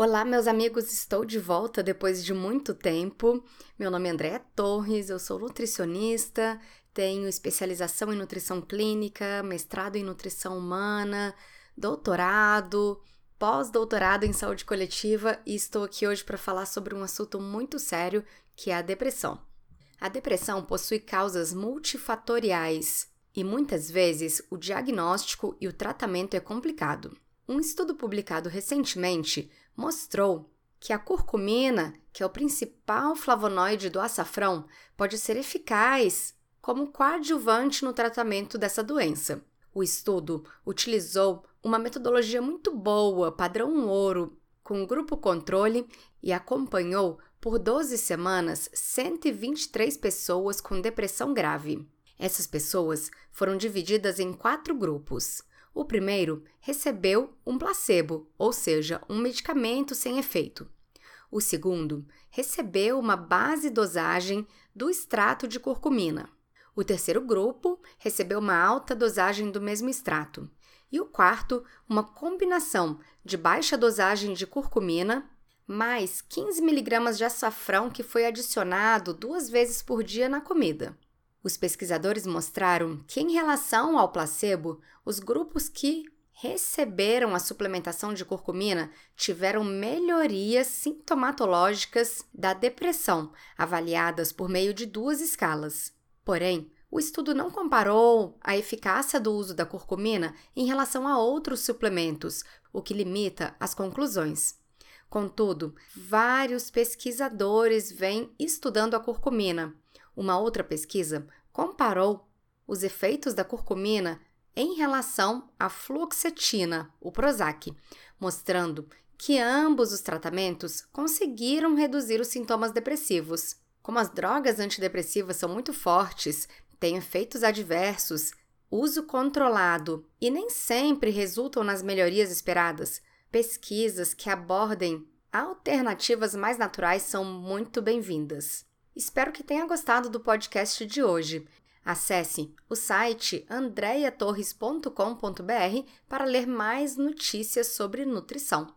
Olá, meus amigos, estou de volta depois de muito tempo. Meu nome é Andréa Torres, eu sou nutricionista, tenho especialização em nutrição clínica, mestrado em nutrição humana, doutorado, pós-doutorado em saúde coletiva e estou aqui hoje para falar sobre um assunto muito sério que é a depressão. A depressão possui causas multifatoriais e muitas vezes o diagnóstico e o tratamento é complicado. Um estudo publicado recentemente mostrou que a curcumina, que é o principal flavonoide do açafrão, pode ser eficaz como coadjuvante no tratamento dessa doença. O estudo utilizou uma metodologia muito boa, padrão ouro, com grupo controle e acompanhou por 12 semanas 123 pessoas com depressão grave. Essas pessoas foram divididas em quatro grupos. O primeiro recebeu um placebo, ou seja, um medicamento sem efeito. O segundo recebeu uma base dosagem do extrato de curcumina. O terceiro grupo recebeu uma alta dosagem do mesmo extrato. E o quarto, uma combinação de baixa dosagem de curcumina mais 15 miligramas de açafrão que foi adicionado duas vezes por dia na comida. Os pesquisadores mostraram que, em relação ao placebo, os grupos que receberam a suplementação de curcumina tiveram melhorias sintomatológicas da depressão, avaliadas por meio de duas escalas. Porém, o estudo não comparou a eficácia do uso da curcumina em relação a outros suplementos, o que limita as conclusões. Contudo, vários pesquisadores vêm estudando a curcumina uma outra pesquisa comparou os efeitos da curcumina em relação à fluoxetina, o Prozac, mostrando que ambos os tratamentos conseguiram reduzir os sintomas depressivos. Como as drogas antidepressivas são muito fortes, têm efeitos adversos, uso controlado e nem sempre resultam nas melhorias esperadas, pesquisas que abordem alternativas mais naturais são muito bem-vindas. Espero que tenha gostado do podcast de hoje. Acesse o site andreatorres.com.br para ler mais notícias sobre nutrição.